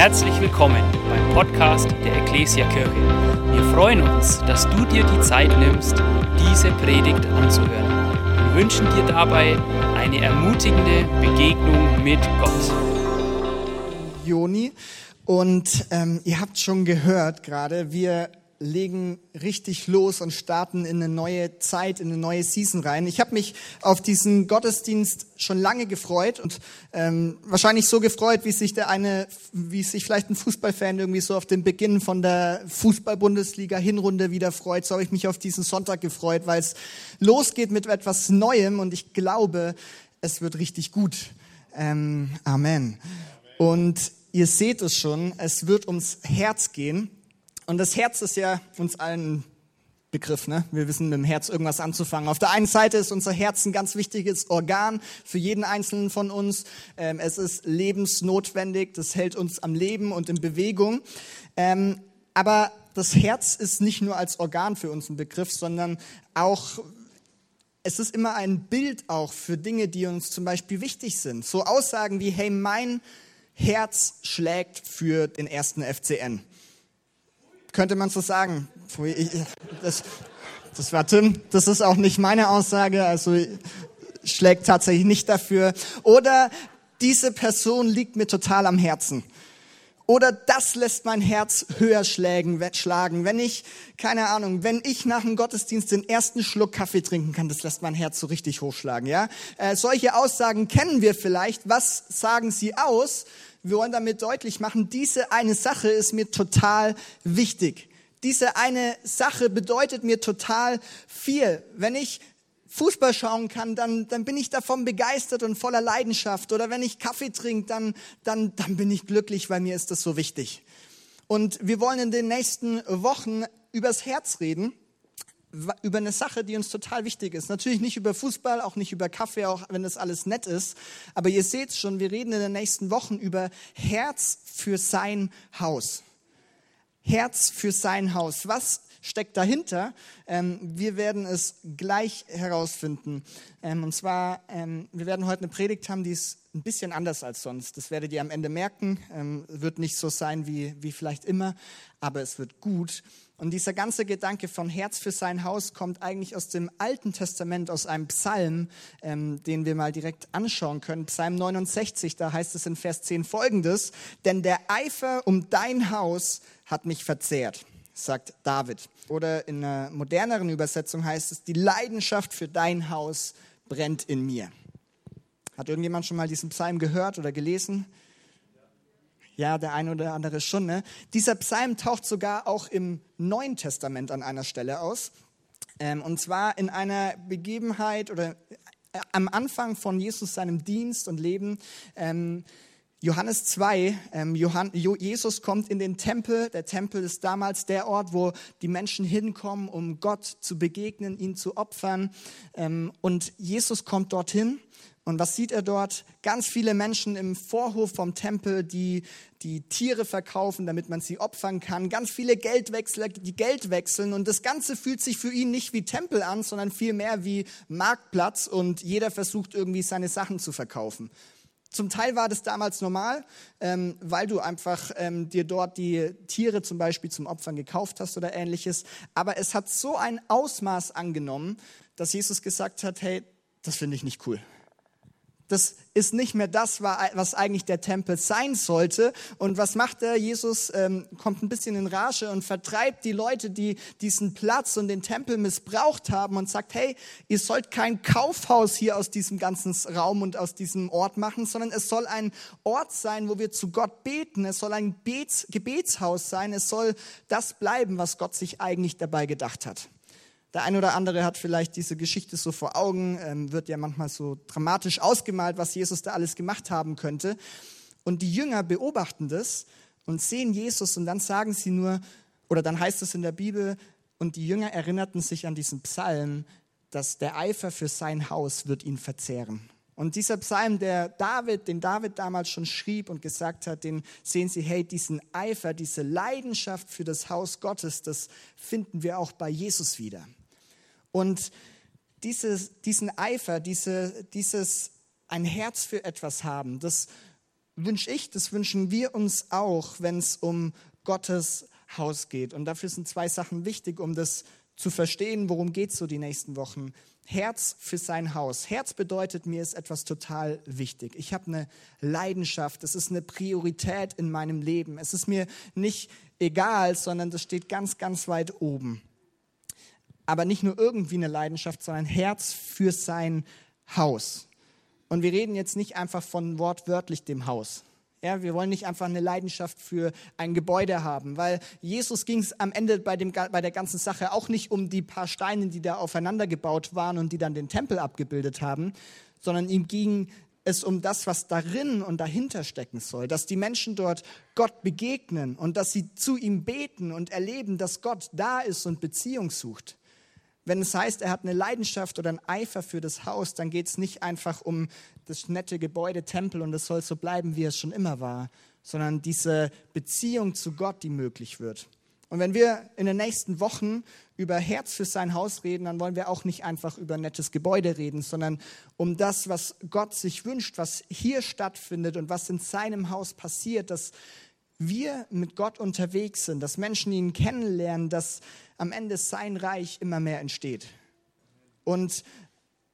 Herzlich willkommen beim Podcast der Ecclesia Kirche. Wir freuen uns, dass du dir die Zeit nimmst, diese Predigt anzuhören. Wir wünschen dir dabei eine ermutigende Begegnung mit Gott. Joni und ähm, ihr habt schon gehört gerade, wir legen richtig los und starten in eine neue Zeit, in eine neue Season rein. Ich habe mich auf diesen Gottesdienst schon lange gefreut und ähm, wahrscheinlich so gefreut, wie sich der eine, wie sich vielleicht ein Fußballfan irgendwie so auf den Beginn von der Fußball-Bundesliga Hinrunde wieder freut. So habe ich mich auf diesen Sonntag gefreut, weil es losgeht mit etwas Neuem und ich glaube, es wird richtig gut. Ähm, Amen. Und ihr seht es schon, es wird ums Herz gehen. Und das Herz ist ja uns allen Begriff, ne? Wir wissen mit dem Herz irgendwas anzufangen. Auf der einen Seite ist unser Herz ein ganz wichtiges Organ für jeden einzelnen von uns. Ähm, es ist lebensnotwendig, das hält uns am Leben und in Bewegung. Ähm, aber das Herz ist nicht nur als Organ für uns ein Begriff, sondern auch es ist immer ein Bild auch für Dinge, die uns zum Beispiel wichtig sind. So Aussagen wie, hey, mein Herz schlägt für den ersten FCN könnte man so sagen. Das, das war Tim, das ist auch nicht meine Aussage, also schlägt tatsächlich nicht dafür. Oder diese Person liegt mir total am Herzen. Oder das lässt mein Herz höher schlagen, schlagen. Wenn ich, keine Ahnung, wenn ich nach dem Gottesdienst den ersten Schluck Kaffee trinken kann, das lässt mein Herz so richtig hochschlagen, ja. Äh, solche Aussagen kennen wir vielleicht. Was sagen sie aus? Wir wollen damit deutlich machen, diese eine Sache ist mir total wichtig. Diese eine Sache bedeutet mir total viel. Wenn ich Fußball schauen kann, dann, dann bin ich davon begeistert und voller Leidenschaft. Oder wenn ich Kaffee trinke, dann, dann, dann bin ich glücklich, weil mir ist das so wichtig. Und wir wollen in den nächsten Wochen übers Herz reden über eine Sache, die uns total wichtig ist. Natürlich nicht über Fußball, auch nicht über Kaffee, auch wenn das alles nett ist. Aber ihr seht schon, wir reden in den nächsten Wochen über Herz für sein Haus. Herz für sein Haus. Was steckt dahinter? Ähm, wir werden es gleich herausfinden. Ähm, und zwar, ähm, wir werden heute eine Predigt haben, die ist ein bisschen anders als sonst. Das werdet ihr am Ende merken. Wird nicht so sein wie, wie vielleicht immer, aber es wird gut. Und dieser ganze Gedanke von Herz für sein Haus kommt eigentlich aus dem Alten Testament, aus einem Psalm, ähm, den wir mal direkt anschauen können. Psalm 69, da heißt es in Vers 10 folgendes, denn der Eifer um dein Haus hat mich verzehrt, sagt David. Oder in einer moderneren Übersetzung heißt es, die Leidenschaft für dein Haus brennt in mir. Hat irgendjemand schon mal diesen Psalm gehört oder gelesen? Ja, der eine oder andere schon. Ne? Dieser Psalm taucht sogar auch im Neuen Testament an einer Stelle aus. Ähm, und zwar in einer Begebenheit oder äh, am Anfang von Jesus seinem Dienst und Leben. Ähm, Johannes 2, ähm, Johann, Jesus kommt in den Tempel. Der Tempel ist damals der Ort, wo die Menschen hinkommen, um Gott zu begegnen, ihn zu opfern. Ähm, und Jesus kommt dorthin und was sieht er dort? Ganz viele Menschen im Vorhof vom Tempel, die die Tiere verkaufen, damit man sie opfern kann. Ganz viele Geldwechsler, die Geld wechseln. Und das Ganze fühlt sich für ihn nicht wie Tempel an, sondern vielmehr wie Marktplatz. Und jeder versucht irgendwie seine Sachen zu verkaufen. Zum Teil war das damals normal, ähm, weil du einfach ähm, dir dort die Tiere zum Beispiel zum Opfern gekauft hast oder ähnliches. Aber es hat so ein Ausmaß angenommen, dass Jesus gesagt hat, hey, das finde ich nicht cool das ist nicht mehr das, was eigentlich der Tempel sein sollte. Und was macht er? Jesus ähm, kommt ein bisschen in Rage und vertreibt die Leute, die diesen Platz und den Tempel missbraucht haben und sagt, hey, ihr sollt kein Kaufhaus hier aus diesem ganzen Raum und aus diesem Ort machen, sondern es soll ein Ort sein, wo wir zu Gott beten. Es soll ein Gebets Gebetshaus sein. Es soll das bleiben, was Gott sich eigentlich dabei gedacht hat. Der eine oder andere hat vielleicht diese Geschichte so vor Augen, ähm, wird ja manchmal so dramatisch ausgemalt, was Jesus da alles gemacht haben könnte. Und die Jünger beobachten das und sehen Jesus und dann sagen sie nur, oder dann heißt es in der Bibel, und die Jünger erinnerten sich an diesen Psalm, dass der Eifer für sein Haus wird ihn verzehren. Und dieser Psalm, der David, den David damals schon schrieb und gesagt hat, den sehen Sie, hey, diesen Eifer, diese Leidenschaft für das Haus Gottes, das finden wir auch bei Jesus wieder. Und dieses, diesen Eifer, diese, dieses ein Herz für etwas haben, das wünsche ich, das wünschen wir uns auch, wenn es um Gottes Haus geht. Und dafür sind zwei Sachen wichtig, um das zu verstehen, worum geht es so die nächsten Wochen. Herz für sein Haus. Herz bedeutet, mir ist etwas total wichtig. Ich habe eine Leidenschaft, es ist eine Priorität in meinem Leben. Es ist mir nicht egal, sondern das steht ganz, ganz weit oben. Aber nicht nur irgendwie eine Leidenschaft, sondern Herz für sein Haus. Und wir reden jetzt nicht einfach von wortwörtlich dem Haus. Ja, wir wollen nicht einfach eine Leidenschaft für ein Gebäude haben, weil Jesus ging es am Ende bei, dem, bei der ganzen Sache auch nicht um die paar Steine, die da aufeinander gebaut waren und die dann den Tempel abgebildet haben, sondern ihm ging es um das, was darin und dahinter stecken soll, dass die Menschen dort Gott begegnen und dass sie zu ihm beten und erleben, dass Gott da ist und Beziehung sucht. Wenn es heißt, er hat eine Leidenschaft oder einen Eifer für das Haus, dann geht es nicht einfach um das nette Gebäude, Tempel und es soll so bleiben, wie es schon immer war, sondern diese Beziehung zu Gott, die möglich wird. Und wenn wir in den nächsten Wochen über Herz für sein Haus reden, dann wollen wir auch nicht einfach über nettes Gebäude reden, sondern um das, was Gott sich wünscht, was hier stattfindet und was in seinem Haus passiert, dass wir mit Gott unterwegs sind, dass Menschen ihn kennenlernen, dass am Ende sein Reich immer mehr entsteht. Und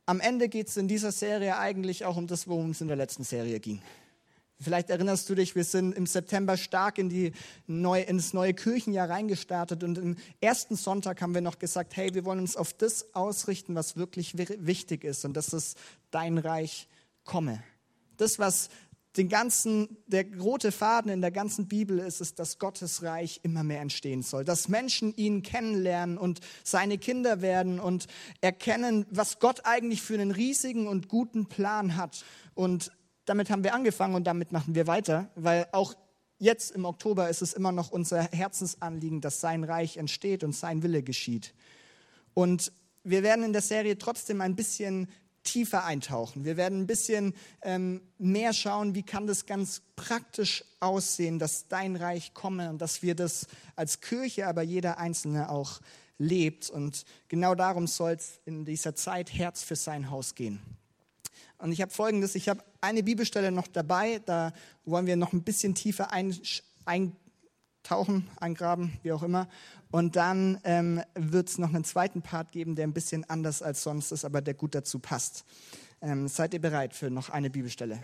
am Ende geht es in dieser Serie eigentlich auch um das, worum es in der letzten Serie ging. Vielleicht erinnerst du dich, wir sind im September stark in die neue, ins neue Kirchenjahr reingestartet und im ersten Sonntag haben wir noch gesagt, hey, wir wollen uns auf das ausrichten, was wirklich wichtig ist und dass es dein Reich komme. Das, was den ganzen, der rote Faden in der ganzen Bibel ist es, dass Gottes Reich immer mehr entstehen soll, dass Menschen ihn kennenlernen und seine Kinder werden und erkennen, was Gott eigentlich für einen riesigen und guten Plan hat. Und damit haben wir angefangen und damit machen wir weiter, weil auch jetzt im Oktober ist es immer noch unser Herzensanliegen, dass sein Reich entsteht und sein Wille geschieht. Und wir werden in der Serie trotzdem ein bisschen tiefer eintauchen. Wir werden ein bisschen ähm, mehr schauen, wie kann das ganz praktisch aussehen, dass dein Reich komme und dass wir das als Kirche, aber jeder Einzelne auch lebt. Und genau darum soll es in dieser Zeit Herz für sein Haus gehen. Und ich habe folgendes, ich habe eine Bibelstelle noch dabei, da wollen wir noch ein bisschen tiefer eintauchen tauchen, eingraben, wie auch immer. Und dann ähm, wird es noch einen zweiten Part geben, der ein bisschen anders als sonst ist, aber der gut dazu passt. Ähm, seid ihr bereit für noch eine Bibelstelle?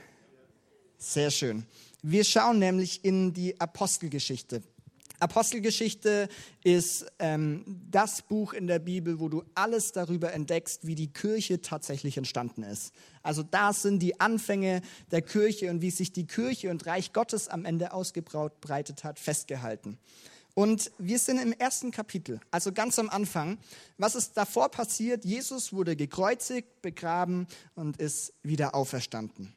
Sehr schön. Wir schauen nämlich in die Apostelgeschichte. Apostelgeschichte ist ähm, das Buch in der Bibel, wo du alles darüber entdeckst, wie die Kirche tatsächlich entstanden ist. Also da sind die Anfänge der Kirche und wie sich die Kirche und Reich Gottes am Ende ausgebreitet hat, festgehalten. Und wir sind im ersten Kapitel, also ganz am Anfang. Was ist davor passiert? Jesus wurde gekreuzigt, begraben und ist wieder auferstanden.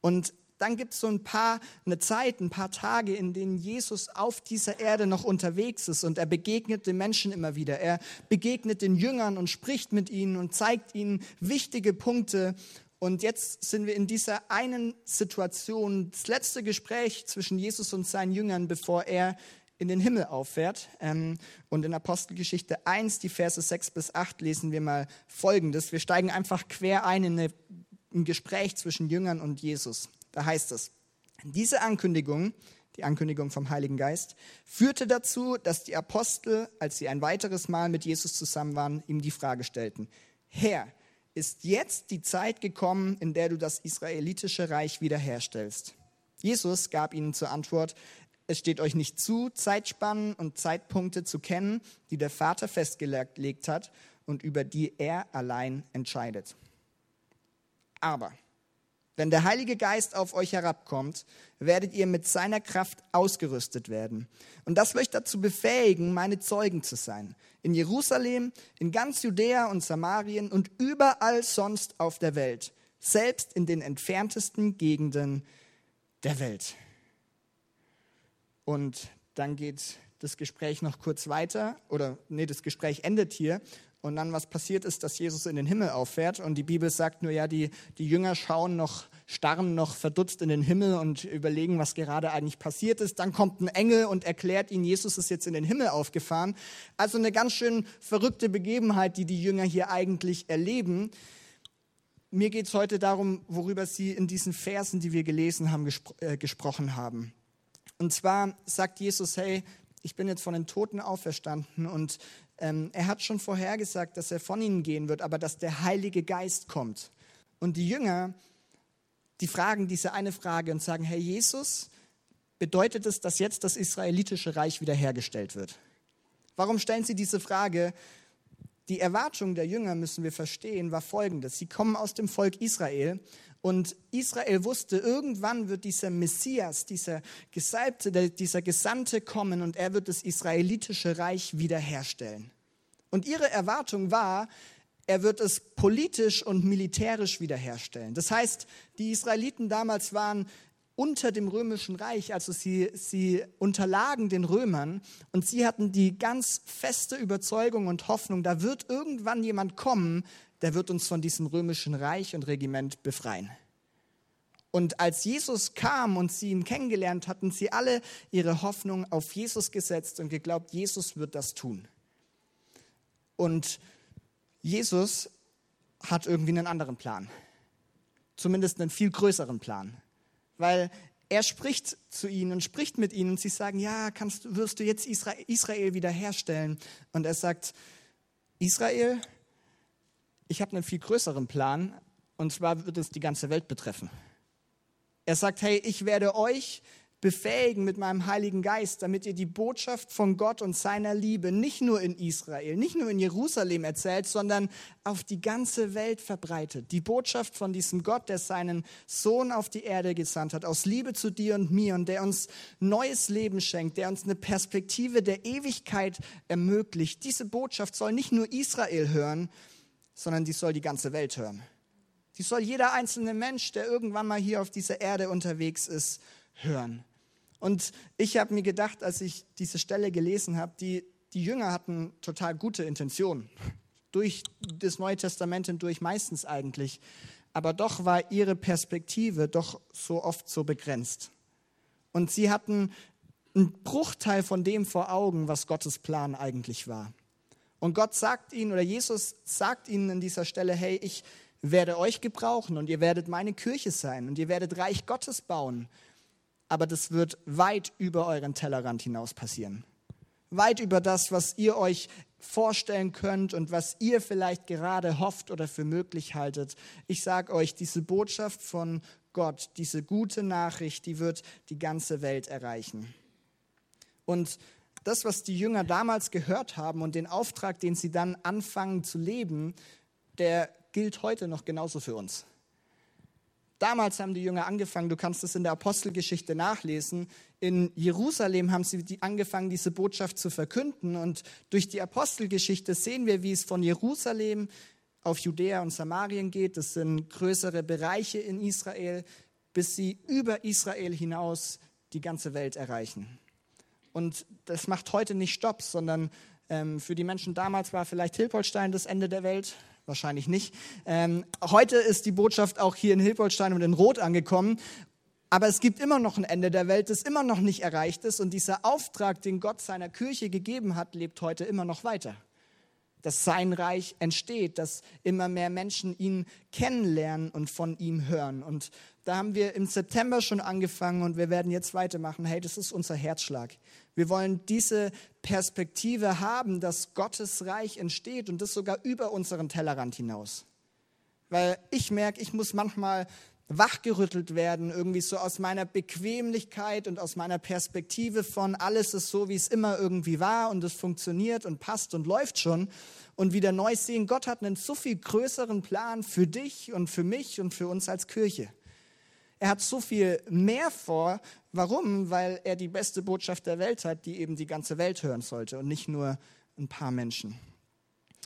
Und dann gibt es so ein paar, eine Zeit, ein paar Tage, in denen Jesus auf dieser Erde noch unterwegs ist und er begegnet den Menschen immer wieder. Er begegnet den Jüngern und spricht mit ihnen und zeigt ihnen wichtige Punkte. Und jetzt sind wir in dieser einen Situation, das letzte Gespräch zwischen Jesus und seinen Jüngern, bevor er in den Himmel auffährt. Ähm, und in Apostelgeschichte 1, die Verse 6 bis 8, lesen wir mal Folgendes. Wir steigen einfach quer ein in ein Gespräch zwischen Jüngern und Jesus. Da heißt es, diese Ankündigung, die Ankündigung vom Heiligen Geist, führte dazu, dass die Apostel, als sie ein weiteres Mal mit Jesus zusammen waren, ihm die Frage stellten, Herr, ist jetzt die Zeit gekommen, in der du das israelitische Reich wiederherstellst? Jesus gab ihnen zur Antwort, es steht euch nicht zu, Zeitspannen und Zeitpunkte zu kennen, die der Vater festgelegt hat und über die er allein entscheidet. Aber wenn der Heilige Geist auf euch herabkommt, werdet ihr mit seiner Kraft ausgerüstet werden. Und das euch dazu befähigen, meine Zeugen zu sein. In Jerusalem, in ganz Judäa und Samarien und überall sonst auf der Welt. Selbst in den entferntesten Gegenden der Welt. Und dann geht das Gespräch noch kurz weiter, oder nee, das Gespräch endet hier. Und dann, was passiert ist, dass Jesus in den Himmel auffährt. Und die Bibel sagt nur, ja, die, die Jünger schauen noch, starren noch verdutzt in den Himmel und überlegen, was gerade eigentlich passiert ist. Dann kommt ein Engel und erklärt ihnen, Jesus ist jetzt in den Himmel aufgefahren. Also eine ganz schön verrückte Begebenheit, die die Jünger hier eigentlich erleben. mir geht es heute darum, worüber Sie in diesen Versen, die wir gelesen haben, gespro äh, gesprochen haben. Und zwar sagt Jesus, hey, ich bin jetzt von den Toten auferstanden und ähm, er hat schon vorhergesagt, dass er von ihnen gehen wird, aber dass der Heilige Geist kommt. Und die Jünger, die fragen diese eine Frage und sagen, Herr Jesus, bedeutet es, dass jetzt das israelitische Reich wiederhergestellt wird? Warum stellen sie diese Frage? Die Erwartung der Jünger, müssen wir verstehen, war folgendes. Sie kommen aus dem Volk Israel und Israel wusste, irgendwann wird dieser Messias, dieser Gesalbte, dieser Gesandte kommen und er wird das israelitische Reich wiederherstellen. Und ihre Erwartung war, er wird es politisch und militärisch wiederherstellen. Das heißt, die Israeliten damals waren unter dem römischen Reich, also sie, sie unterlagen den Römern und sie hatten die ganz feste Überzeugung und Hoffnung, da wird irgendwann jemand kommen, der wird uns von diesem römischen Reich und Regiment befreien. Und als Jesus kam und sie ihn kennengelernt hatten, sie alle ihre Hoffnung auf Jesus gesetzt und geglaubt, Jesus wird das tun. Und Jesus hat irgendwie einen anderen Plan. Zumindest einen viel größeren Plan. Weil er spricht zu ihnen und spricht mit ihnen und sie sagen, ja, kannst, wirst du jetzt Israel, Israel wiederherstellen? Und er sagt, Israel, ich habe einen viel größeren Plan und zwar wird es die ganze Welt betreffen. Er sagt, hey, ich werde euch befähigen mit meinem Heiligen Geist, damit ihr die Botschaft von Gott und seiner Liebe nicht nur in Israel, nicht nur in Jerusalem erzählt, sondern auf die ganze Welt verbreitet. Die Botschaft von diesem Gott, der seinen Sohn auf die Erde gesandt hat, aus Liebe zu dir und mir und der uns neues Leben schenkt, der uns eine Perspektive der Ewigkeit ermöglicht. Diese Botschaft soll nicht nur Israel hören, sondern die soll die ganze Welt hören. Die soll jeder einzelne Mensch, der irgendwann mal hier auf dieser Erde unterwegs ist, hören. Und ich habe mir gedacht, als ich diese Stelle gelesen habe, die, die Jünger hatten total gute Intentionen. Durch das Neue Testament hindurch meistens eigentlich. Aber doch war ihre Perspektive doch so oft so begrenzt. Und sie hatten einen Bruchteil von dem vor Augen, was Gottes Plan eigentlich war. Und Gott sagt ihnen, oder Jesus sagt ihnen an dieser Stelle, hey, ich werde euch gebrauchen und ihr werdet meine Kirche sein und ihr werdet Reich Gottes bauen aber das wird weit über euren Tellerrand hinaus passieren. Weit über das, was ihr euch vorstellen könnt und was ihr vielleicht gerade hofft oder für möglich haltet. Ich sage euch, diese Botschaft von Gott, diese gute Nachricht, die wird die ganze Welt erreichen. Und das, was die Jünger damals gehört haben und den Auftrag, den sie dann anfangen zu leben, der gilt heute noch genauso für uns. Damals haben die Jünger angefangen, du kannst es in der Apostelgeschichte nachlesen, in Jerusalem haben sie angefangen, diese Botschaft zu verkünden. Und durch die Apostelgeschichte sehen wir, wie es von Jerusalem auf Judäa und Samarien geht. Das sind größere Bereiche in Israel, bis sie über Israel hinaus die ganze Welt erreichen. Und das macht heute nicht Stopp, sondern ähm, für die Menschen damals war vielleicht Hilpolstein das Ende der Welt wahrscheinlich nicht. Ähm, heute ist die Botschaft auch hier in Hilpolstein und in Rot angekommen. Aber es gibt immer noch ein Ende der Welt, das immer noch nicht erreicht ist. Und dieser Auftrag, den Gott seiner Kirche gegeben hat, lebt heute immer noch weiter. Dass sein Reich entsteht, dass immer mehr Menschen ihn kennenlernen und von ihm hören. Und da haben wir im September schon angefangen und wir werden jetzt weitermachen. Hey, das ist unser Herzschlag. Wir wollen diese Perspektive haben, dass Gottes Reich entsteht und das sogar über unseren Tellerrand hinaus. Weil ich merke, ich muss manchmal wachgerüttelt werden, irgendwie so aus meiner Bequemlichkeit und aus meiner Perspektive von alles ist so, wie es immer irgendwie war und es funktioniert und passt und läuft schon und wieder neu sehen, Gott hat einen so viel größeren Plan für dich und für mich und für uns als Kirche. Er hat so viel mehr vor. Warum? Weil er die beste Botschaft der Welt hat, die eben die ganze Welt hören sollte und nicht nur ein paar Menschen.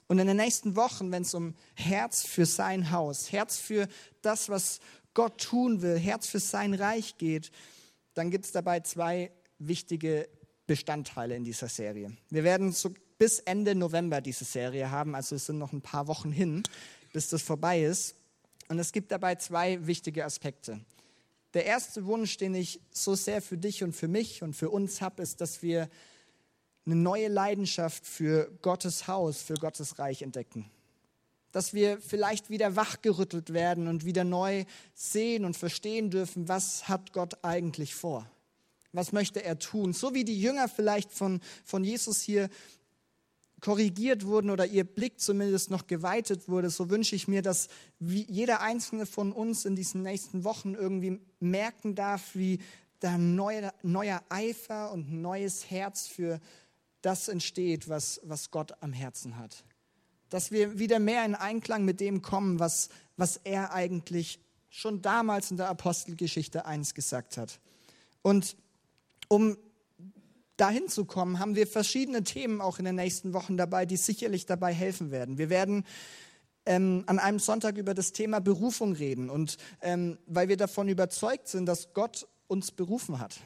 Und in den nächsten Wochen, wenn es um Herz für sein Haus, Herz für das, was Gott tun will, Herz für sein Reich geht, dann gibt es dabei zwei wichtige Bestandteile in dieser Serie. Wir werden so bis Ende November diese Serie haben, also es sind noch ein paar Wochen hin, bis das vorbei ist. Und es gibt dabei zwei wichtige Aspekte. Der erste Wunsch, den ich so sehr für dich und für mich und für uns habe, ist, dass wir eine neue Leidenschaft für Gottes Haus, für Gottes Reich entdecken. dass wir vielleicht wieder wachgerüttelt werden und wieder neu sehen und verstehen dürfen, was hat Gott eigentlich vor? Was möchte er tun? So wie die Jünger vielleicht von, von Jesus hier korrigiert wurden oder ihr Blick zumindest noch geweitet wurde, so wünsche ich mir, dass jeder einzelne von uns in diesen nächsten Wochen irgendwie merken darf, wie da neuer, neuer Eifer und neues Herz für das entsteht, was, was Gott am Herzen hat. Dass wir wieder mehr in Einklang mit dem kommen, was, was er eigentlich schon damals in der Apostelgeschichte 1 gesagt hat. Und um dahin zu kommen, haben wir verschiedene Themen auch in den nächsten Wochen dabei, die sicherlich dabei helfen werden. Wir werden ähm, an einem Sonntag über das Thema Berufung reden und ähm, weil wir davon überzeugt sind, dass Gott uns berufen hat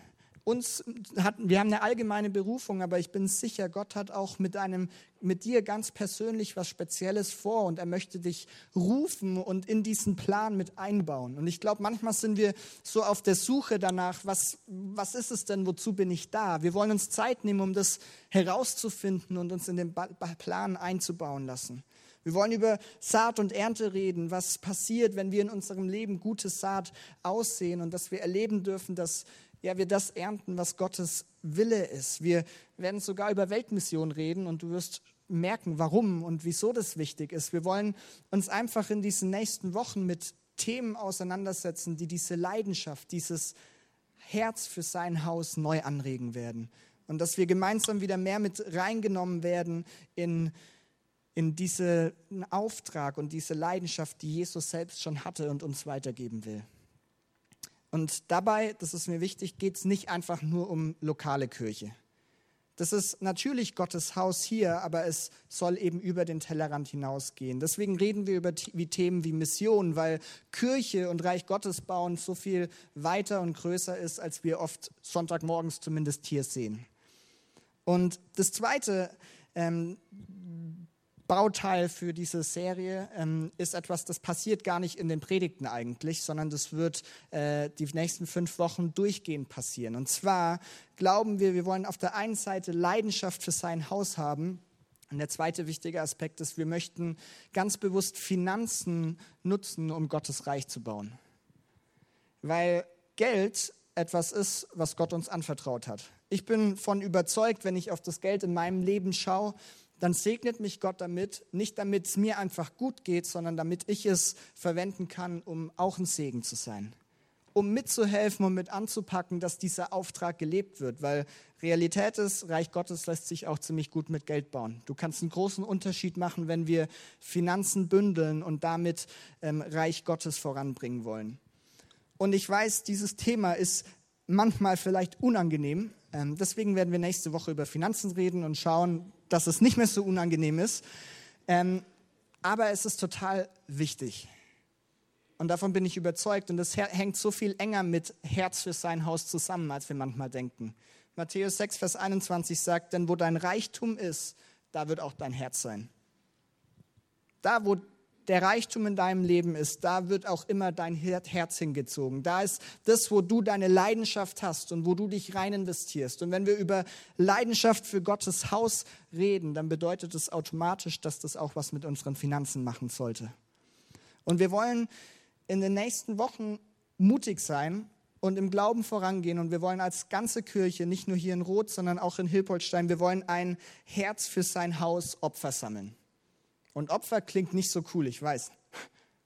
uns hat, wir haben eine allgemeine Berufung, aber ich bin sicher, Gott hat auch mit einem, mit dir ganz persönlich was Spezielles vor und er möchte dich rufen und in diesen Plan mit einbauen. Und ich glaube, manchmal sind wir so auf der Suche danach, was, was ist es denn, wozu bin ich da? Wir wollen uns Zeit nehmen, um das herauszufinden und uns in den Plan einzubauen lassen. Wir wollen über Saat und Ernte reden, was passiert, wenn wir in unserem Leben gute Saat aussehen und dass wir erleben dürfen, dass ja, wir das ernten, was Gottes Wille ist. Wir werden sogar über Weltmission reden und du wirst merken, warum und wieso das wichtig ist. Wir wollen uns einfach in diesen nächsten Wochen mit Themen auseinandersetzen, die diese Leidenschaft, dieses Herz für sein Haus neu anregen werden. Und dass wir gemeinsam wieder mehr mit reingenommen werden in, in diesen Auftrag und diese Leidenschaft, die Jesus selbst schon hatte und uns weitergeben will. Und dabei, das ist mir wichtig, geht es nicht einfach nur um lokale Kirche. Das ist natürlich Gottes Haus hier, aber es soll eben über den Tellerrand hinausgehen. Deswegen reden wir über Themen wie Mission, weil Kirche und Reich Gottes bauen so viel weiter und größer ist, als wir oft Sonntagmorgens zumindest hier sehen. Und das Zweite, ähm, Bauteil für diese Serie ähm, ist etwas, das passiert gar nicht in den Predigten eigentlich, sondern das wird äh, die nächsten fünf Wochen durchgehend passieren. Und zwar glauben wir, wir wollen auf der einen Seite Leidenschaft für sein Haus haben. Und der zweite wichtige Aspekt ist, wir möchten ganz bewusst Finanzen nutzen, um Gottes Reich zu bauen. Weil Geld etwas ist, was Gott uns anvertraut hat. Ich bin von überzeugt, wenn ich auf das Geld in meinem Leben schaue, dann segnet mich Gott damit, nicht damit es mir einfach gut geht, sondern damit ich es verwenden kann, um auch ein Segen zu sein. Um mitzuhelfen und mit anzupacken, dass dieser Auftrag gelebt wird. Weil Realität ist, Reich Gottes lässt sich auch ziemlich gut mit Geld bauen. Du kannst einen großen Unterschied machen, wenn wir Finanzen bündeln und damit ähm, Reich Gottes voranbringen wollen. Und ich weiß, dieses Thema ist manchmal vielleicht unangenehm. Ähm, deswegen werden wir nächste Woche über Finanzen reden und schauen, dass es nicht mehr so unangenehm ist. Ähm, aber es ist total wichtig. Und davon bin ich überzeugt. Und es hängt so viel enger mit Herz für sein Haus zusammen, als wir manchmal denken. Matthäus 6, Vers 21 sagt, denn wo dein Reichtum ist, da wird auch dein Herz sein. Da, wo der Reichtum in deinem Leben ist, da wird auch immer dein Herz hingezogen. Da ist das, wo du deine Leidenschaft hast und wo du dich rein investierst. Und wenn wir über Leidenschaft für Gottes Haus reden, dann bedeutet es automatisch, dass das auch was mit unseren Finanzen machen sollte. Und wir wollen in den nächsten Wochen mutig sein und im Glauben vorangehen. Und wir wollen als ganze Kirche, nicht nur hier in Roth, sondern auch in Hilpoltstein, wir wollen ein Herz für sein Haus Opfer sammeln. Und Opfer klingt nicht so cool, ich weiß.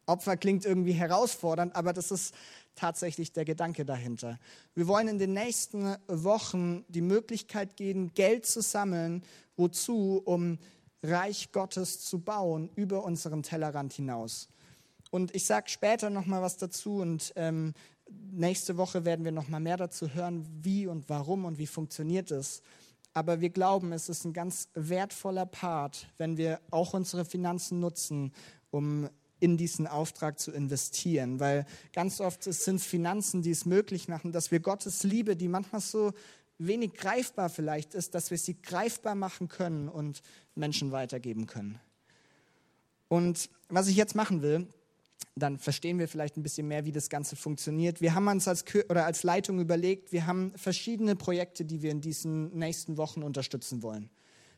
Opfer klingt irgendwie herausfordernd, aber das ist tatsächlich der Gedanke dahinter. Wir wollen in den nächsten Wochen die Möglichkeit geben, Geld zu sammeln. Wozu? Um Reich Gottes zu bauen über unseren Tellerrand hinaus. Und ich sage später noch mal was dazu und ähm, nächste Woche werden wir noch mal mehr dazu hören, wie und warum und wie funktioniert es. Aber wir glauben, es ist ein ganz wertvoller Part, wenn wir auch unsere Finanzen nutzen, um in diesen Auftrag zu investieren. Weil ganz oft sind es Finanzen, die es möglich machen, dass wir Gottes Liebe, die manchmal so wenig greifbar vielleicht ist, dass wir sie greifbar machen können und Menschen weitergeben können. Und was ich jetzt machen will, dann verstehen wir vielleicht ein bisschen mehr, wie das Ganze funktioniert. Wir haben uns als, oder als Leitung überlegt, wir haben verschiedene Projekte, die wir in diesen nächsten Wochen unterstützen wollen.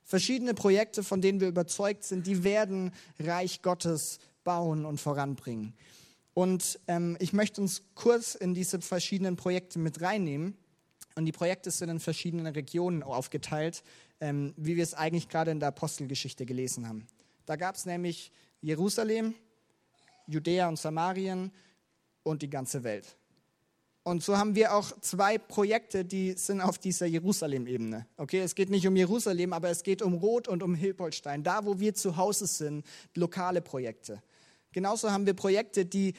verschiedene Projekte, von denen wir überzeugt sind, die werden Reich Gottes bauen und voranbringen. Und ähm, ich möchte uns kurz in diese verschiedenen Projekte mit reinnehmen. Und die Projekte sind in verschiedenen Regionen aufgeteilt, ähm, wie wir es eigentlich gerade in der Apostelgeschichte gelesen haben. Da gab es nämlich Jerusalem, Judäa und Samarien und die ganze Welt. Und so haben wir auch zwei Projekte, die sind auf dieser Jerusalem-Ebene. Okay, es geht nicht um Jerusalem, aber es geht um Rot und um Hilpolstein, da wo wir zu Hause sind, lokale Projekte. Genauso haben wir Projekte, die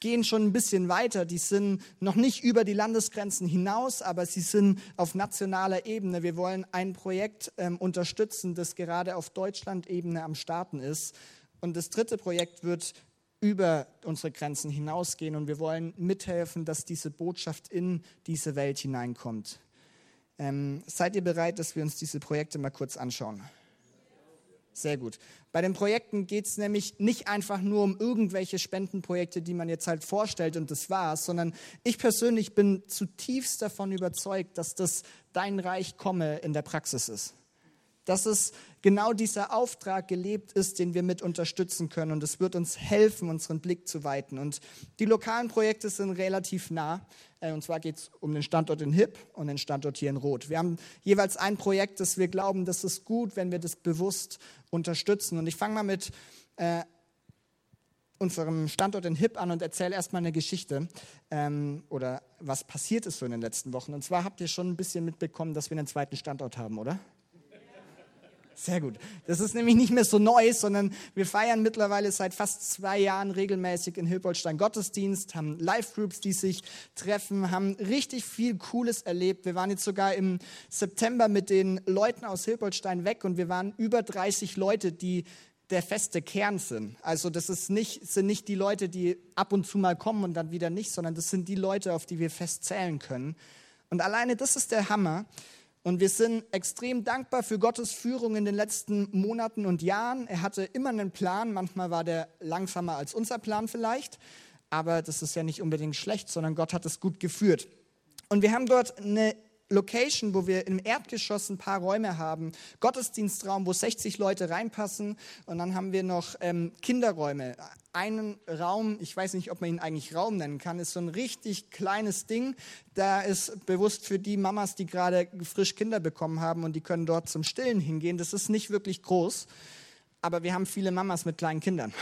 gehen schon ein bisschen weiter. Die sind noch nicht über die Landesgrenzen hinaus, aber sie sind auf nationaler Ebene. Wir wollen ein Projekt ähm, unterstützen, das gerade auf Deutschland-Ebene am Starten ist. Und das dritte Projekt wird über unsere Grenzen hinausgehen und wir wollen mithelfen, dass diese Botschaft in diese Welt hineinkommt. Ähm, seid ihr bereit, dass wir uns diese Projekte mal kurz anschauen? Sehr gut. Bei den Projekten geht es nämlich nicht einfach nur um irgendwelche Spendenprojekte, die man jetzt halt vorstellt und das war's, sondern ich persönlich bin zutiefst davon überzeugt, dass das dein Reich komme in der Praxis ist dass es genau dieser Auftrag gelebt ist, den wir mit unterstützen können. Und es wird uns helfen, unseren Blick zu weiten. Und die lokalen Projekte sind relativ nah. Äh, und zwar geht es um den Standort in Hipp und den Standort hier in Rot. Wir haben jeweils ein Projekt, das wir glauben, das ist gut, wenn wir das bewusst unterstützen. Und ich fange mal mit äh, unserem Standort in Hipp an und erzähle erstmal eine Geschichte ähm, oder was passiert ist so in den letzten Wochen. Und zwar habt ihr schon ein bisschen mitbekommen, dass wir einen zweiten Standort haben, oder? Sehr gut. Das ist nämlich nicht mehr so neu, sondern wir feiern mittlerweile seit fast zwei Jahren regelmäßig in Hilpolstein Gottesdienst, haben Live-Groups, die sich treffen, haben richtig viel Cooles erlebt. Wir waren jetzt sogar im September mit den Leuten aus Hilpolstein weg und wir waren über 30 Leute, die der feste Kern sind. Also das ist nicht, sind nicht die Leute, die ab und zu mal kommen und dann wieder nicht, sondern das sind die Leute, auf die wir fest zählen können. Und alleine das ist der Hammer. Und wir sind extrem dankbar für Gottes Führung in den letzten Monaten und Jahren. Er hatte immer einen Plan. Manchmal war der langsamer als unser Plan vielleicht. Aber das ist ja nicht unbedingt schlecht, sondern Gott hat es gut geführt. Und wir haben dort eine Location, wo wir im Erdgeschoss ein paar Räume haben, Gottesdienstraum, wo 60 Leute reinpassen und dann haben wir noch ähm, Kinderräume. Einen Raum, ich weiß nicht, ob man ihn eigentlich Raum nennen kann, ist so ein richtig kleines Ding. Da ist bewusst für die Mamas, die gerade frisch Kinder bekommen haben und die können dort zum Stillen hingehen. Das ist nicht wirklich groß, aber wir haben viele Mamas mit kleinen Kindern.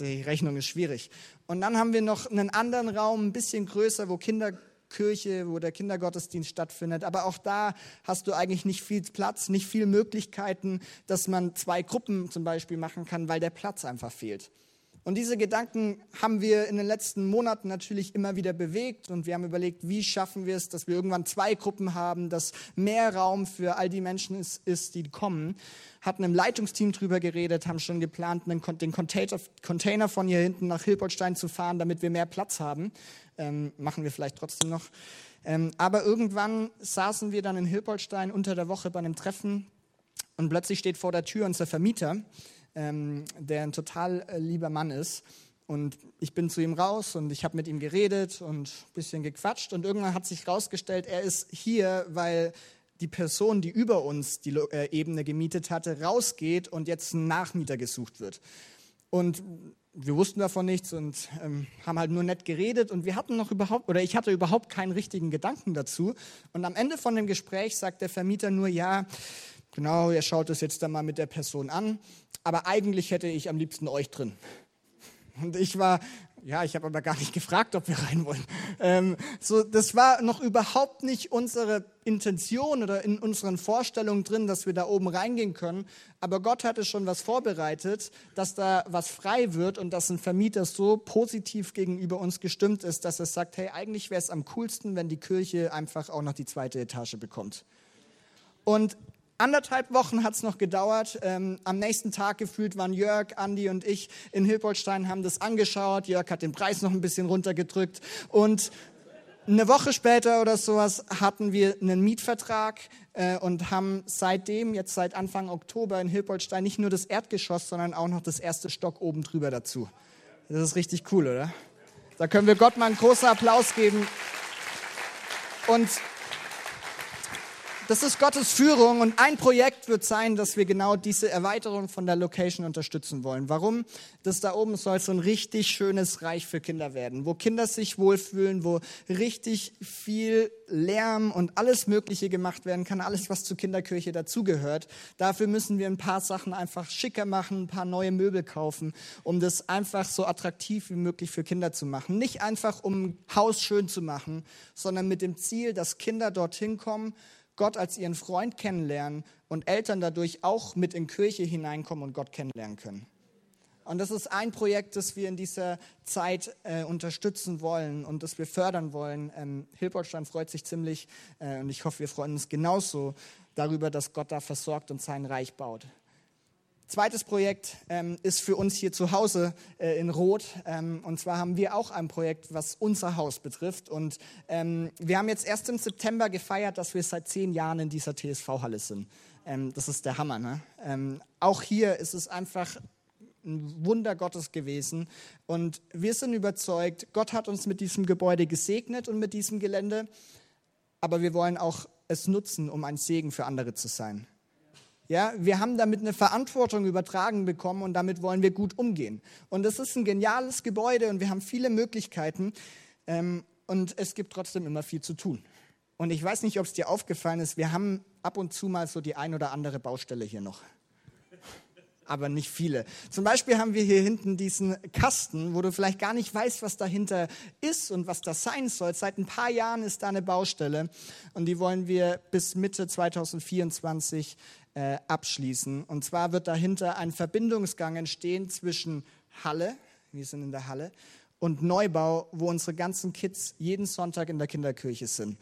Die Rechnung ist schwierig. Und dann haben wir noch einen anderen Raum, ein bisschen größer, wo Kinder Kirche, wo der Kindergottesdienst stattfindet. Aber auch da hast du eigentlich nicht viel Platz, nicht viele Möglichkeiten, dass man zwei Gruppen zum Beispiel machen kann, weil der Platz einfach fehlt. Und diese Gedanken haben wir in den letzten Monaten natürlich immer wieder bewegt und wir haben überlegt, wie schaffen wir es, dass wir irgendwann zwei Gruppen haben, dass mehr Raum für all die Menschen ist, ist die kommen. Hatten im Leitungsteam drüber geredet, haben schon geplant, den Container von hier hinten nach Hilpoltstein zu fahren, damit wir mehr Platz haben. Ähm, machen wir vielleicht trotzdem noch. Ähm, aber irgendwann saßen wir dann in Hilpoltstein unter der Woche bei einem Treffen und plötzlich steht vor der Tür unser Vermieter ähm, der ein total äh, lieber Mann ist. Und ich bin zu ihm raus und ich habe mit ihm geredet und ein bisschen gequatscht. Und irgendwann hat sich herausgestellt, er ist hier, weil die Person, die über uns die äh, Ebene gemietet hatte, rausgeht und jetzt ein Nachmieter gesucht wird. Und wir wussten davon nichts und ähm, haben halt nur nett geredet und wir hatten noch überhaupt, oder ich hatte überhaupt keinen richtigen Gedanken dazu. Und am Ende von dem Gespräch sagt der Vermieter nur, ja, genau, er schaut es jetzt dann mal mit der Person an aber eigentlich hätte ich am liebsten euch drin. Und ich war, ja, ich habe aber gar nicht gefragt, ob wir rein wollen. Ähm, so, das war noch überhaupt nicht unsere Intention oder in unseren Vorstellungen drin, dass wir da oben reingehen können. Aber Gott hatte schon was vorbereitet, dass da was frei wird und dass ein Vermieter so positiv gegenüber uns gestimmt ist, dass er sagt, hey, eigentlich wäre es am coolsten, wenn die Kirche einfach auch noch die zweite Etage bekommt. Und Anderthalb Wochen hat es noch gedauert. Ähm, am nächsten Tag gefühlt waren Jörg, Andi und ich in Hilpoltstein, haben das angeschaut. Jörg hat den Preis noch ein bisschen runtergedrückt. Und eine Woche später oder sowas hatten wir einen Mietvertrag äh, und haben seitdem, jetzt seit Anfang Oktober in Hilpoltstein, nicht nur das Erdgeschoss, sondern auch noch das erste Stock oben drüber dazu. Das ist richtig cool, oder? Da können wir Gott mal einen großen Applaus geben. Und das ist Gottes Führung und ein Projekt wird sein, dass wir genau diese Erweiterung von der Location unterstützen wollen. Warum? Das da oben soll so ein richtig schönes Reich für Kinder werden, wo Kinder sich wohlfühlen, wo richtig viel Lärm und alles Mögliche gemacht werden kann, alles, was zur Kinderkirche dazugehört. Dafür müssen wir ein paar Sachen einfach schicker machen, ein paar neue Möbel kaufen, um das einfach so attraktiv wie möglich für Kinder zu machen. Nicht einfach, um Haus schön zu machen, sondern mit dem Ziel, dass Kinder dorthin kommen, Gott als ihren Freund kennenlernen und Eltern dadurch auch mit in Kirche hineinkommen und Gott kennenlernen können. Und das ist ein Projekt, das wir in dieser Zeit äh, unterstützen wollen und das wir fördern wollen. Ähm, Hilpoltstein freut sich ziemlich äh, und ich hoffe, wir freuen uns genauso darüber, dass Gott da versorgt und sein Reich baut. Zweites Projekt ähm, ist für uns hier zu Hause äh, in Rot. Ähm, und zwar haben wir auch ein Projekt, was unser Haus betrifft. Und ähm, wir haben jetzt erst im September gefeiert, dass wir seit zehn Jahren in dieser TSV-Halle sind. Ähm, das ist der Hammer. Ne? Ähm, auch hier ist es einfach ein Wunder Gottes gewesen. Und wir sind überzeugt, Gott hat uns mit diesem Gebäude gesegnet und mit diesem Gelände. Aber wir wollen auch es nutzen, um ein Segen für andere zu sein. Ja, wir haben damit eine Verantwortung übertragen bekommen und damit wollen wir gut umgehen. Und es ist ein geniales Gebäude und wir haben viele Möglichkeiten ähm, und es gibt trotzdem immer viel zu tun. Und ich weiß nicht, ob es dir aufgefallen ist, wir haben ab und zu mal so die ein oder andere Baustelle hier noch. Aber nicht viele. Zum Beispiel haben wir hier hinten diesen Kasten, wo du vielleicht gar nicht weißt, was dahinter ist und was das sein soll. Seit ein paar Jahren ist da eine Baustelle und die wollen wir bis Mitte 2024 äh, abschließen. Und zwar wird dahinter ein Verbindungsgang entstehen zwischen Halle, wir sind in der Halle, und Neubau, wo unsere ganzen Kids jeden Sonntag in der Kinderkirche sind.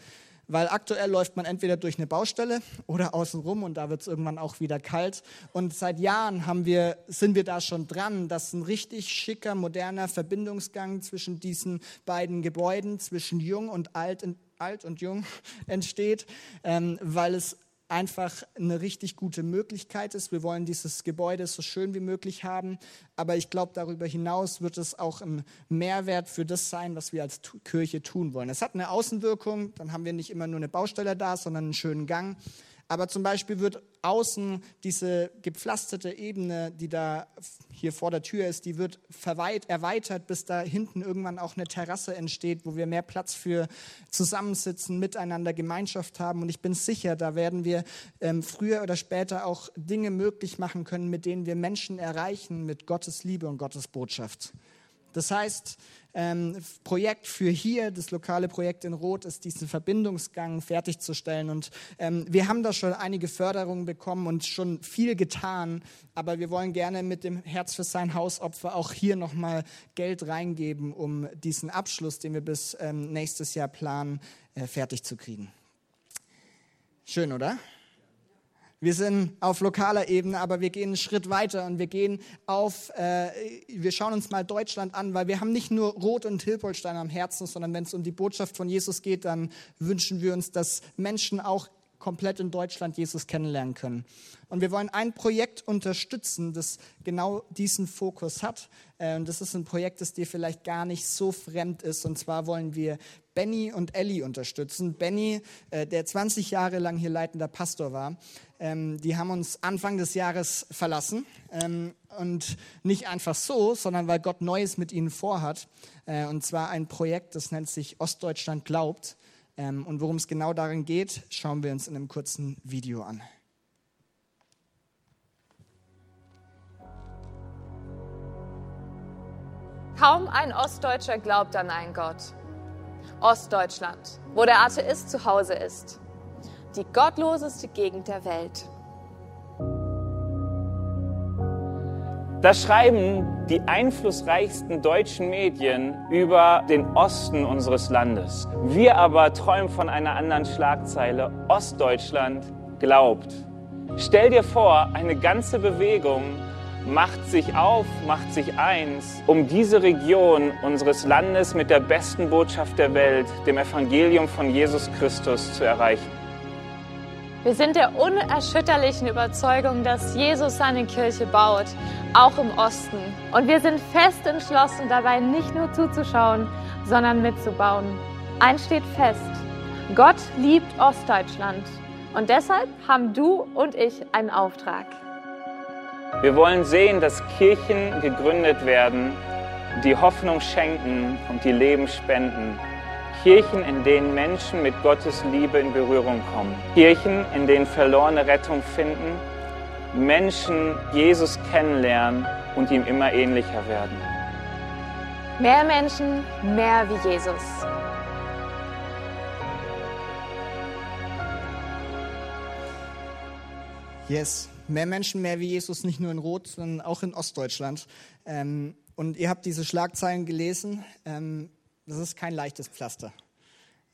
Weil aktuell läuft man entweder durch eine Baustelle oder außenrum und da wird es irgendwann auch wieder kalt. Und seit Jahren haben wir, sind wir da schon dran, dass ein richtig schicker, moderner Verbindungsgang zwischen diesen beiden Gebäuden, zwischen Jung und Alt, alt und Jung entsteht, ähm, weil es einfach eine richtig gute Möglichkeit ist. Wir wollen dieses Gebäude so schön wie möglich haben, aber ich glaube, darüber hinaus wird es auch ein Mehrwert für das sein, was wir als Kirche tun wollen. Es hat eine Außenwirkung, dann haben wir nicht immer nur eine Baustelle da, sondern einen schönen Gang. Aber zum Beispiel wird außen diese gepflasterte Ebene, die da hier vor der Tür ist, die wird erweitert, bis da hinten irgendwann auch eine Terrasse entsteht, wo wir mehr Platz für Zusammensitzen, miteinander Gemeinschaft haben. Und ich bin sicher, da werden wir ähm, früher oder später auch Dinge möglich machen können, mit denen wir Menschen erreichen mit Gottes Liebe und Gottes Botschaft. Das heißt, ähm, Projekt für hier, das lokale Projekt in Rot, ist diesen Verbindungsgang fertigzustellen. Und ähm, wir haben da schon einige Förderungen bekommen und schon viel getan, aber wir wollen gerne mit dem Herz für sein Hausopfer auch hier nochmal Geld reingeben, um diesen Abschluss, den wir bis ähm, nächstes Jahr planen, äh, fertig zu kriegen. Schön, oder? Wir sind auf lokaler Ebene, aber wir gehen einen Schritt weiter und wir gehen auf, äh, wir schauen uns mal Deutschland an, weil wir haben nicht nur Rot und Hilpolstein am Herzen, sondern wenn es um die Botschaft von Jesus geht, dann wünschen wir uns, dass Menschen auch komplett in Deutschland Jesus kennenlernen können. Und wir wollen ein Projekt unterstützen, das genau diesen Fokus hat. Äh, und das ist ein Projekt, das dir vielleicht gar nicht so fremd ist. Und zwar wollen wir Benny und Ellie unterstützen. Benny, äh, der 20 Jahre lang hier leitender Pastor war, ähm, die haben uns Anfang des Jahres verlassen. Ähm, und nicht einfach so, sondern weil Gott Neues mit ihnen vorhat. Äh, und zwar ein Projekt, das nennt sich Ostdeutschland glaubt. Ähm, und worum es genau darin geht, schauen wir uns in einem kurzen Video an. Kaum ein Ostdeutscher glaubt an einen Gott. Ostdeutschland, wo der Atheist zu Hause ist. Die gottloseste Gegend der Welt. Das schreiben die einflussreichsten deutschen Medien über den Osten unseres Landes. Wir aber träumen von einer anderen Schlagzeile. Ostdeutschland glaubt. Stell dir vor, eine ganze Bewegung macht sich auf, macht sich eins, um diese Region unseres Landes mit der besten Botschaft der Welt, dem Evangelium von Jesus Christus, zu erreichen. Wir sind der unerschütterlichen Überzeugung, dass Jesus seine Kirche baut, auch im Osten. Und wir sind fest entschlossen, dabei nicht nur zuzuschauen, sondern mitzubauen. Eins steht fest, Gott liebt Ostdeutschland Und deshalb haben du und ich einen Auftrag. Wir wollen sehen, dass Kirchen gegründet werden, die Hoffnung schenken und die Leben spenden. Kirchen, in denen Menschen mit Gottes Liebe in Berührung kommen. Kirchen, in denen Verlorene Rettung finden, Menschen Jesus kennenlernen und ihm immer ähnlicher werden. Mehr Menschen, mehr wie Jesus. Yes, mehr Menschen, mehr wie Jesus, nicht nur in Rot, sondern auch in Ostdeutschland. Ähm, und ihr habt diese Schlagzeilen gelesen. Das ist kein leichtes Pflaster.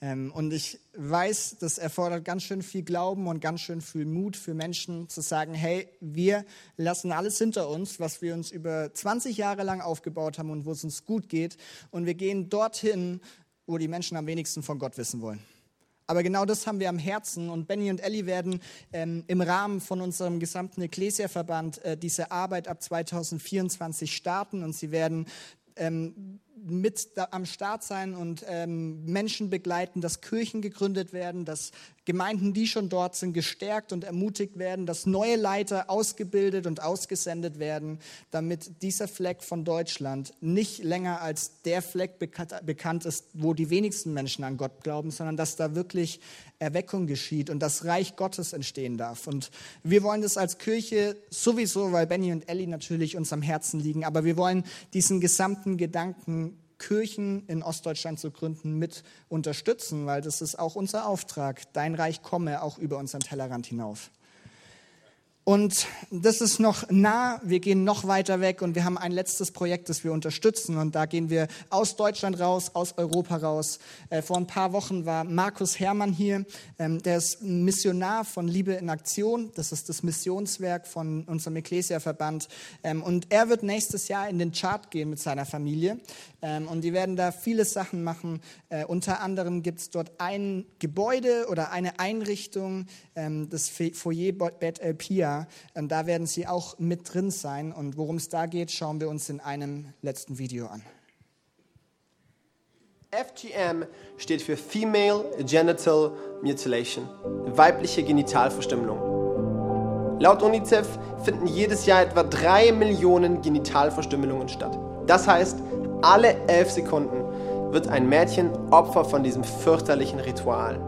Ähm, und ich weiß, das erfordert ganz schön viel Glauben und ganz schön viel Mut für Menschen zu sagen, hey, wir lassen alles hinter uns, was wir uns über 20 Jahre lang aufgebaut haben und wo es uns gut geht. Und wir gehen dorthin, wo die Menschen am wenigsten von Gott wissen wollen. Aber genau das haben wir am Herzen und Benny und Ellie werden ähm, im Rahmen von unserem gesamten Ecclesia-Verband äh, diese Arbeit ab 2024 starten und sie werden ähm, mit am Start sein und ähm, Menschen begleiten, dass Kirchen gegründet werden, dass Gemeinden, die schon dort sind, gestärkt und ermutigt werden, dass neue Leiter ausgebildet und ausgesendet werden, damit dieser Fleck von Deutschland nicht länger als der Fleck bekannt ist, wo die wenigsten Menschen an Gott glauben, sondern dass da wirklich Erweckung geschieht und das Reich Gottes entstehen darf. Und wir wollen das als Kirche sowieso, weil Benny und Ellie natürlich uns am Herzen liegen, aber wir wollen diesen gesamten Gedanken Kirchen in Ostdeutschland zu gründen, mit unterstützen, weil das ist auch unser Auftrag. Dein Reich komme auch über unseren Tellerrand hinauf. Und das ist noch nah, wir gehen noch weiter weg und wir haben ein letztes Projekt, das wir unterstützen. Und da gehen wir aus Deutschland raus, aus Europa raus. Äh, vor ein paar Wochen war Markus Herrmann hier, ähm, der ist Missionar von Liebe in Aktion. Das ist das Missionswerk von unserem Ecclesia-Verband. Ähm, und er wird nächstes Jahr in den Chart gehen mit seiner Familie. Ähm, und die werden da viele Sachen machen. Äh, unter anderem gibt es dort ein Gebäude oder eine Einrichtung, das Foyer Bet El Pia. Ähm, da werden sie auch mit drin sein. Und worum es da geht, schauen wir uns in einem letzten Video an. FGM steht für Female Genital Mutilation, weibliche Genitalverstümmelung. Laut UNICEF finden jedes Jahr etwa drei Millionen Genitalverstümmelungen statt. Das heißt, alle elf Sekunden wird ein Mädchen Opfer von diesem fürchterlichen Ritual.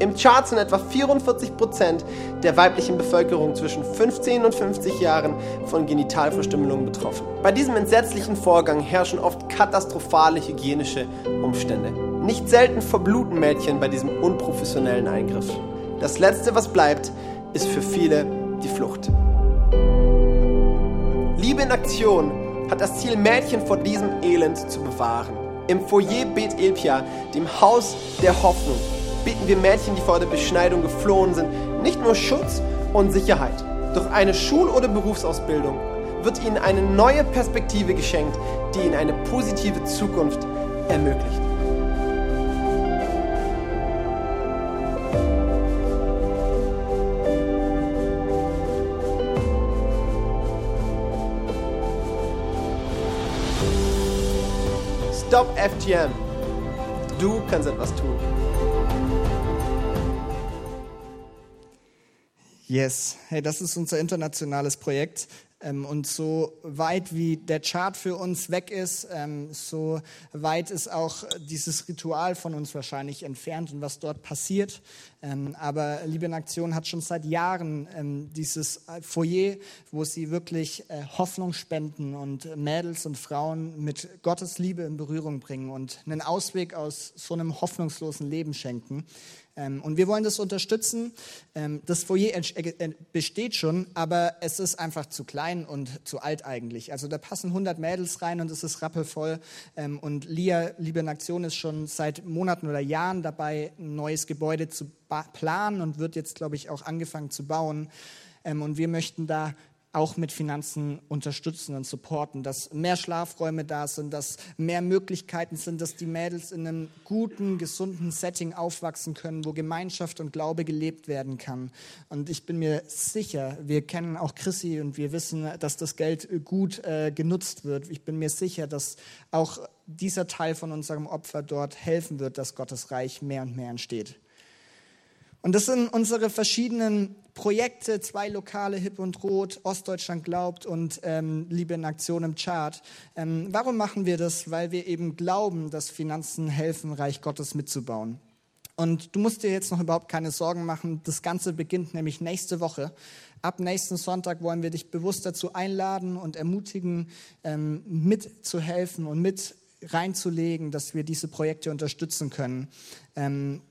Im Chart sind etwa 44 Prozent der weiblichen Bevölkerung zwischen 15 und 50 Jahren von Genitalverstümmelung betroffen. Bei diesem entsetzlichen Vorgang herrschen oft katastrophale hygienische Umstände. Nicht selten verbluten Mädchen bei diesem unprofessionellen Eingriff. Das Letzte, was bleibt, ist für viele die Flucht. Liebe in Aktion hat das Ziel, Mädchen vor diesem Elend zu bewahren. Im Foyer Bet Elpia, dem Haus der Hoffnung, bieten wir Mädchen, die vor der Beschneidung geflohen sind, nicht nur Schutz und Sicherheit. Durch eine Schul- oder Berufsausbildung wird ihnen eine neue Perspektive geschenkt, die ihnen eine positive Zukunft ermöglicht. Stop FGM. Du kannst etwas tun. Yes, hey, das ist unser internationales Projekt. Ähm, und so weit wie der Chart für uns weg ist, ähm, so weit ist auch dieses Ritual von uns wahrscheinlich entfernt und was dort passiert. Ähm, aber Liebe in Aktion hat schon seit Jahren dieses Foyer, wo sie wirklich äh, Hoffnung spenden und Mädels und Frauen mit Gottes Liebe in Berührung bringen und einen Ausweg aus so einem hoffnungslosen Leben schenken. Ähm, und wir wollen das unterstützen. Ähm, das Foyer besteht schon, aber es ist einfach zu klein und zu alt eigentlich. Also da passen 100 Mädels rein und es ist rappelvoll. Ähm, und Lia, Liebe in Aktion, ist schon seit Monaten oder Jahren dabei, ein neues Gebäude zu planen und wird jetzt, glaube ich, auch angefangen zu bauen. Und wir möchten da auch mit Finanzen unterstützen und supporten, dass mehr Schlafräume da sind, dass mehr Möglichkeiten sind, dass die Mädels in einem guten, gesunden Setting aufwachsen können, wo Gemeinschaft und Glaube gelebt werden kann. Und ich bin mir sicher, wir kennen auch Chrissy und wir wissen, dass das Geld gut äh, genutzt wird. Ich bin mir sicher, dass auch dieser Teil von unserem Opfer dort helfen wird, dass Gottes Reich mehr und mehr entsteht. Und das sind unsere verschiedenen Projekte, zwei Lokale, Hip und Rot, Ostdeutschland glaubt und ähm, Liebe in Aktion im Chart. Ähm, warum machen wir das? Weil wir eben glauben, dass Finanzen helfen, Reich Gottes mitzubauen. Und du musst dir jetzt noch überhaupt keine Sorgen machen. Das Ganze beginnt nämlich nächste Woche. Ab nächsten Sonntag wollen wir dich bewusst dazu einladen und ermutigen, ähm, mitzuhelfen und mit reinzulegen, dass wir diese Projekte unterstützen können. Ähm,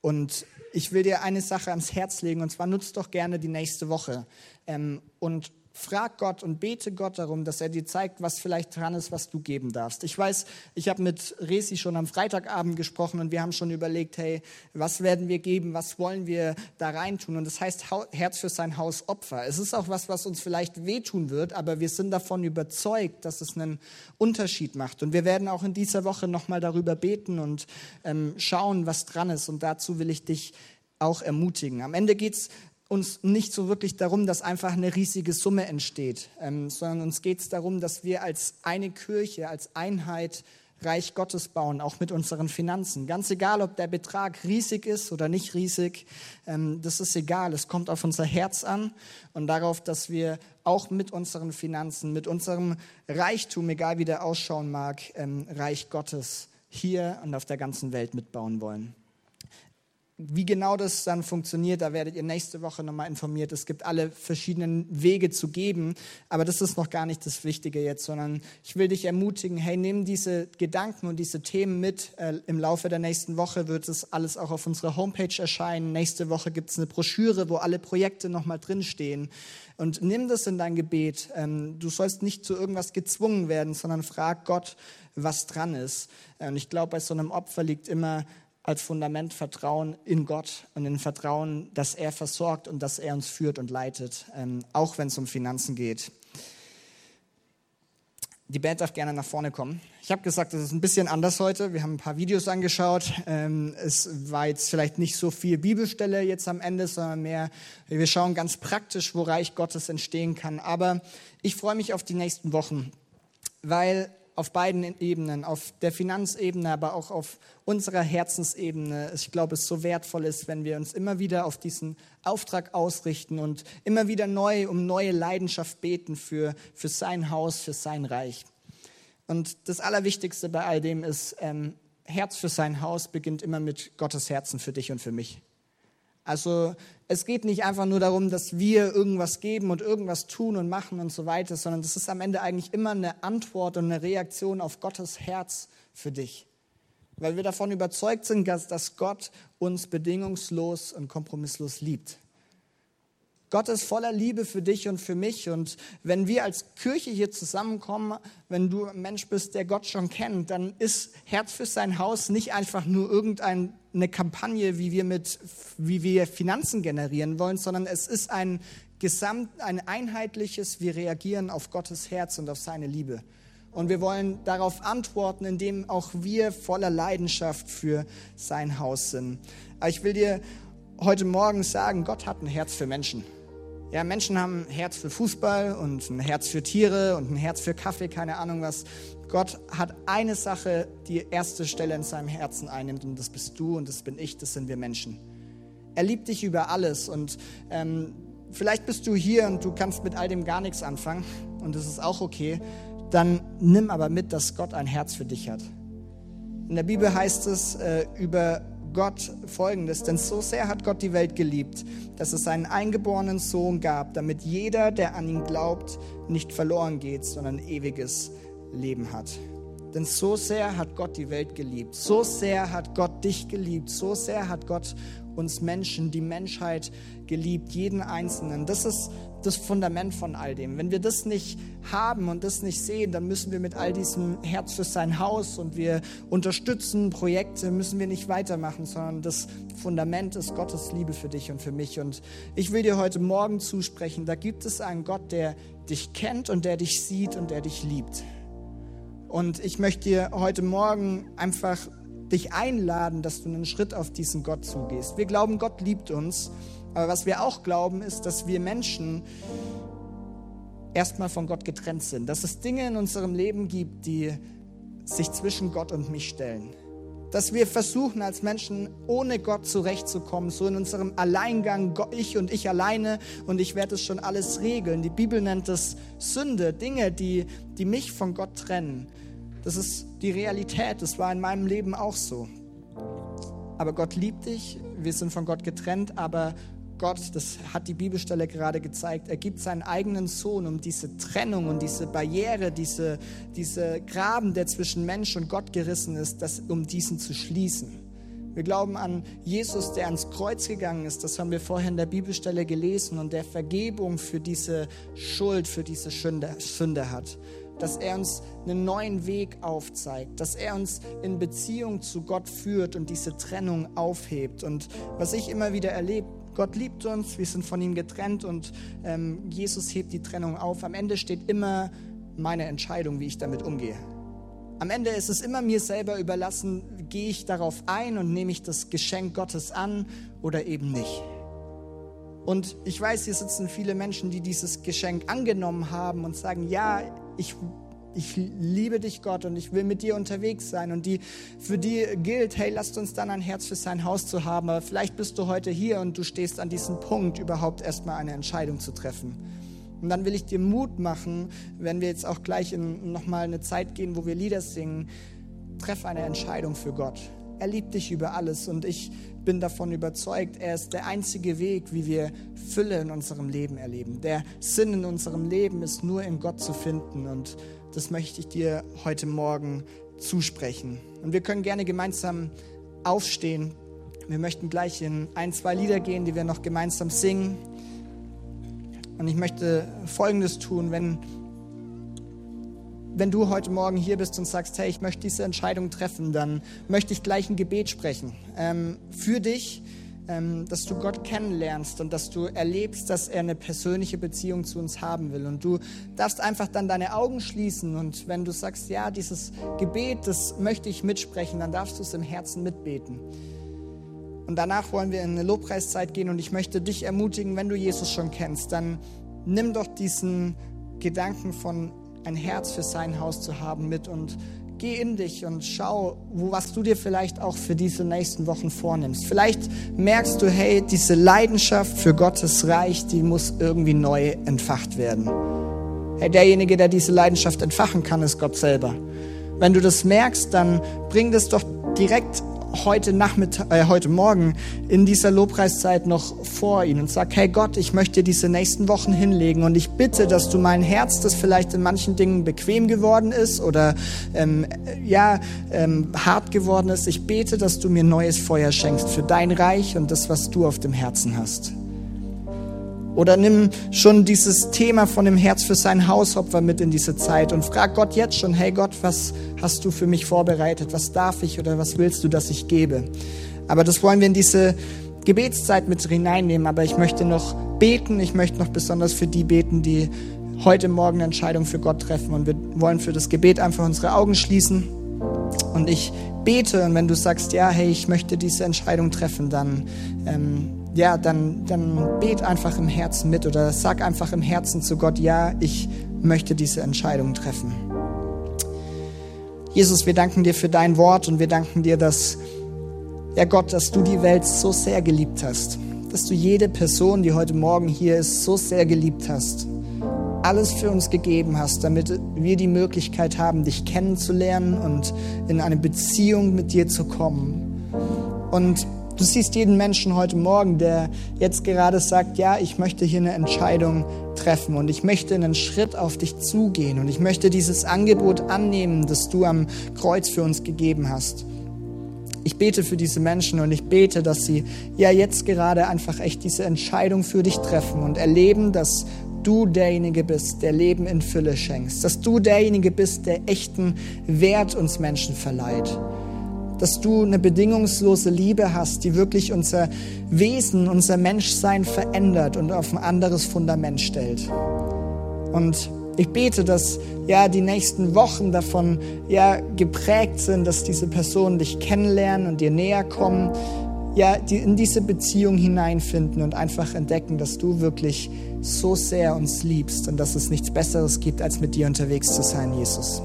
und ich will dir eine Sache ans Herz legen, und zwar nutzt doch gerne die nächste Woche. Ähm, und frag Gott und bete Gott darum, dass er dir zeigt, was vielleicht dran ist, was du geben darfst. Ich weiß, ich habe mit Resi schon am Freitagabend gesprochen und wir haben schon überlegt, hey, was werden wir geben, was wollen wir da reintun? Und das heißt Herz für sein Haus Opfer. Es ist auch was, was uns vielleicht wehtun wird, aber wir sind davon überzeugt, dass es einen Unterschied macht. Und wir werden auch in dieser Woche nochmal darüber beten und ähm, schauen, was dran ist. Und dazu will ich dich auch ermutigen. Am Ende geht es uns nicht so wirklich darum, dass einfach eine riesige Summe entsteht, ähm, sondern uns geht es darum, dass wir als eine Kirche, als Einheit Reich Gottes bauen, auch mit unseren Finanzen. Ganz egal, ob der Betrag riesig ist oder nicht riesig, ähm, das ist egal. Es kommt auf unser Herz an und darauf, dass wir auch mit unseren Finanzen, mit unserem Reichtum, egal wie der ausschauen mag, ähm, Reich Gottes hier und auf der ganzen Welt mitbauen wollen. Wie genau das dann funktioniert, da werdet ihr nächste Woche nochmal informiert. Es gibt alle verschiedenen Wege zu geben, aber das ist noch gar nicht das Wichtige jetzt, sondern ich will dich ermutigen, hey, nimm diese Gedanken und diese Themen mit. Äh, Im Laufe der nächsten Woche wird es alles auch auf unserer Homepage erscheinen. Nächste Woche gibt es eine Broschüre, wo alle Projekte nochmal drinstehen. Und nimm das in dein Gebet. Ähm, du sollst nicht zu irgendwas gezwungen werden, sondern frag Gott, was dran ist. Und ich glaube, bei so einem Opfer liegt immer als Fundament Vertrauen in Gott und in Vertrauen, dass er versorgt und dass er uns führt und leitet, ähm, auch wenn es um Finanzen geht. Die Band darf gerne nach vorne kommen. Ich habe gesagt, es ist ein bisschen anders heute. Wir haben ein paar Videos angeschaut. Ähm, es war jetzt vielleicht nicht so viel Bibelstelle jetzt am Ende, sondern mehr, wir schauen ganz praktisch, wo Reich Gottes entstehen kann. Aber ich freue mich auf die nächsten Wochen, weil auf beiden Ebenen, auf der Finanzebene, aber auch auf unserer Herzensebene. Ich glaube, es so wertvoll ist, wenn wir uns immer wieder auf diesen Auftrag ausrichten und immer wieder neu um neue Leidenschaft beten für, für sein Haus, für sein Reich. Und das Allerwichtigste bei all dem ist, ähm, Herz für sein Haus beginnt immer mit Gottes Herzen für dich und für mich. Also es geht nicht einfach nur darum, dass wir irgendwas geben und irgendwas tun und machen und so weiter, sondern das ist am Ende eigentlich immer eine Antwort und eine Reaktion auf Gottes Herz für dich. Weil wir davon überzeugt sind, dass Gott uns bedingungslos und kompromisslos liebt. Gott ist voller Liebe für dich und für mich. Und wenn wir als Kirche hier zusammenkommen, wenn du ein Mensch bist, der Gott schon kennt, dann ist Herz für sein Haus nicht einfach nur irgendeine Kampagne, wie wir mit, wie wir Finanzen generieren wollen, sondern es ist ein Gesamt, ein einheitliches, wir reagieren auf Gottes Herz und auf seine Liebe. Und wir wollen darauf antworten, indem auch wir voller Leidenschaft für sein Haus sind. Ich will dir heute Morgen sagen, Gott hat ein Herz für Menschen. Ja, Menschen haben ein Herz für Fußball und ein Herz für Tiere und ein Herz für Kaffee, keine Ahnung was. Gott hat eine Sache, die erste Stelle in seinem Herzen einnimmt und das bist du und das bin ich, das sind wir Menschen. Er liebt dich über alles und ähm, vielleicht bist du hier und du kannst mit all dem gar nichts anfangen und das ist auch okay. Dann nimm aber mit, dass Gott ein Herz für dich hat. In der Bibel heißt es äh, über Gott folgendes, denn so sehr hat Gott die Welt geliebt, dass es seinen eingeborenen Sohn gab, damit jeder, der an ihn glaubt, nicht verloren geht, sondern ewiges Leben hat. Denn so sehr hat Gott die Welt geliebt, so sehr hat Gott dich geliebt, so sehr hat Gott uns Menschen, die Menschheit geliebt, jeden Einzelnen. Das ist das Fundament von all dem. Wenn wir das nicht haben und das nicht sehen, dann müssen wir mit all diesem Herz für sein Haus und wir unterstützen Projekte, müssen wir nicht weitermachen, sondern das Fundament ist Gottes Liebe für dich und für mich. Und ich will dir heute Morgen zusprechen, da gibt es einen Gott, der dich kennt und der dich sieht und der dich liebt. Und ich möchte dir heute Morgen einfach dich einladen, dass du einen Schritt auf diesen Gott zugehst. Wir glauben, Gott liebt uns, aber was wir auch glauben, ist, dass wir Menschen erstmal von Gott getrennt sind, dass es Dinge in unserem Leben gibt, die sich zwischen Gott und mich stellen. dass wir versuchen als Menschen ohne Gott zurechtzukommen, so in unserem Alleingang, ich und ich alleine und ich werde es schon alles regeln. Die Bibel nennt es Sünde, Dinge, die, die mich von Gott trennen. Das ist die Realität, das war in meinem Leben auch so. Aber Gott liebt dich, wir sind von Gott getrennt, aber Gott, das hat die Bibelstelle gerade gezeigt, er gibt seinen eigenen Sohn, um diese Trennung und diese Barriere, diese, diese Graben, der zwischen Mensch und Gott gerissen ist, das, um diesen zu schließen. Wir glauben an Jesus, der ans Kreuz gegangen ist. Das haben wir vorher in der Bibelstelle gelesen und der Vergebung für diese Schuld, für diese Sünde, Sünde hat. Dass er uns einen neuen Weg aufzeigt, dass er uns in Beziehung zu Gott führt und diese Trennung aufhebt. Und was ich immer wieder erlebe, Gott liebt uns, wir sind von ihm getrennt und ähm, Jesus hebt die Trennung auf. Am Ende steht immer meine Entscheidung, wie ich damit umgehe. Am Ende ist es immer mir selber überlassen, gehe ich darauf ein und nehme ich das Geschenk Gottes an oder eben nicht. Und ich weiß, hier sitzen viele Menschen, die dieses Geschenk angenommen haben und sagen, ja, ich ich liebe dich, Gott, und ich will mit dir unterwegs sein. Und die, für die gilt, hey, lasst uns dann ein Herz für sein Haus zu haben. Aber vielleicht bist du heute hier und du stehst an diesem Punkt, überhaupt erstmal eine Entscheidung zu treffen. Und dann will ich dir Mut machen, wenn wir jetzt auch gleich in nochmal eine Zeit gehen, wo wir Lieder singen, treff eine Entscheidung für Gott. Er liebt dich über alles und ich bin davon überzeugt, er ist der einzige Weg, wie wir Fülle in unserem Leben erleben. Der Sinn in unserem Leben ist nur in Gott zu finden und das möchte ich dir heute Morgen zusprechen. Und wir können gerne gemeinsam aufstehen. Wir möchten gleich in ein, zwei Lieder gehen, die wir noch gemeinsam singen. Und ich möchte Folgendes tun, wenn, wenn du heute Morgen hier bist und sagst, hey, ich möchte diese Entscheidung treffen, dann möchte ich gleich ein Gebet sprechen ähm, für dich ähm, dass du Gott kennenlernst und dass du erlebst, dass er eine persönliche Beziehung zu uns haben will. Und du darfst einfach dann deine Augen schließen und wenn du sagst, ja, dieses Gebet, das möchte ich mitsprechen, dann darfst du es im Herzen mitbeten. Und danach wollen wir in eine Lobpreiszeit gehen und ich möchte dich ermutigen, wenn du Jesus schon kennst, dann nimm doch diesen Gedanken von ein Herz für sein Haus zu haben mit und geh in dich und schau, wo, was du dir vielleicht auch für diese nächsten Wochen vornimmst. Vielleicht merkst du, hey, diese Leidenschaft für Gottes Reich, die muss irgendwie neu entfacht werden. Hey, derjenige, der diese Leidenschaft entfachen kann, ist Gott selber. Wenn du das merkst, dann bring das doch direkt heute Nachmittag, äh, heute Morgen in dieser Lobpreiszeit noch vor ihn und sag, hey Gott, ich möchte diese nächsten Wochen hinlegen und ich bitte, dass du mein Herz, das vielleicht in manchen Dingen bequem geworden ist oder ähm, ja ähm, hart geworden ist, ich bete, dass du mir neues Feuer schenkst für dein Reich und das, was du auf dem Herzen hast. Oder nimm schon dieses Thema von dem Herz für sein Hausopfer mit in diese Zeit und frag Gott jetzt schon, hey Gott, was hast du für mich vorbereitet? Was darf ich oder was willst du, dass ich gebe? Aber das wollen wir in diese Gebetszeit mit hineinnehmen. Aber ich möchte noch beten. Ich möchte noch besonders für die beten, die heute Morgen eine Entscheidung für Gott treffen. Und wir wollen für das Gebet einfach unsere Augen schließen. Und ich bete. Und wenn du sagst, ja, hey, ich möchte diese Entscheidung treffen, dann ähm, ja, dann, dann bet einfach im Herzen mit oder sag einfach im Herzen zu Gott, ja, ich möchte diese Entscheidung treffen. Jesus, wir danken dir für dein Wort und wir danken dir, dass, ja Gott, dass du die Welt so sehr geliebt hast, dass du jede Person, die heute Morgen hier ist, so sehr geliebt hast, alles für uns gegeben hast, damit wir die Möglichkeit haben, dich kennenzulernen und in eine Beziehung mit dir zu kommen. Und Du siehst jeden Menschen heute Morgen, der jetzt gerade sagt, ja, ich möchte hier eine Entscheidung treffen und ich möchte einen Schritt auf dich zugehen und ich möchte dieses Angebot annehmen, das du am Kreuz für uns gegeben hast. Ich bete für diese Menschen und ich bete, dass sie ja jetzt gerade einfach echt diese Entscheidung für dich treffen und erleben, dass du derjenige bist, der Leben in Fülle schenkst, dass du derjenige bist, der echten Wert uns Menschen verleiht dass du eine bedingungslose Liebe hast, die wirklich unser Wesen, unser Menschsein verändert und auf ein anderes Fundament stellt. Und ich bete, dass ja die nächsten Wochen davon ja geprägt sind, dass diese Personen dich kennenlernen und dir näher kommen, ja die in diese Beziehung hineinfinden und einfach entdecken, dass du wirklich so sehr uns liebst und dass es nichts Besseres gibt, als mit dir unterwegs zu sein, Jesus.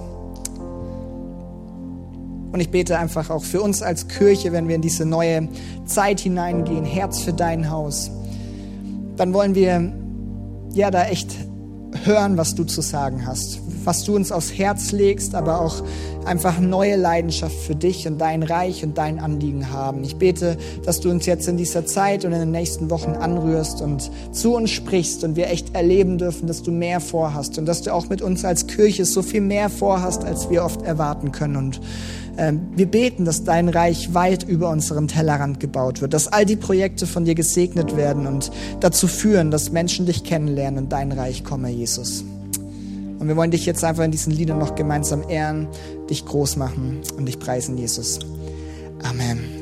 Und ich bete einfach auch für uns als Kirche, wenn wir in diese neue Zeit hineingehen, Herz für dein Haus, dann wollen wir ja da echt hören, was du zu sagen hast, was du uns aufs Herz legst, aber auch einfach neue Leidenschaft für dich und dein Reich und dein Anliegen haben. Ich bete, dass du uns jetzt in dieser Zeit und in den nächsten Wochen anrührst und zu uns sprichst und wir echt erleben dürfen, dass du mehr vorhast und dass du auch mit uns als Kirche so viel mehr vorhast, als wir oft erwarten können. Und ähm, wir beten, dass dein Reich weit über unserem Tellerrand gebaut wird, dass all die Projekte von dir gesegnet werden und dazu führen, dass Menschen dich kennenlernen und dein Reich komme, Jesus. Und wir wollen dich jetzt einfach in diesen Liedern noch gemeinsam ehren, dich groß machen und dich preisen, Jesus. Amen.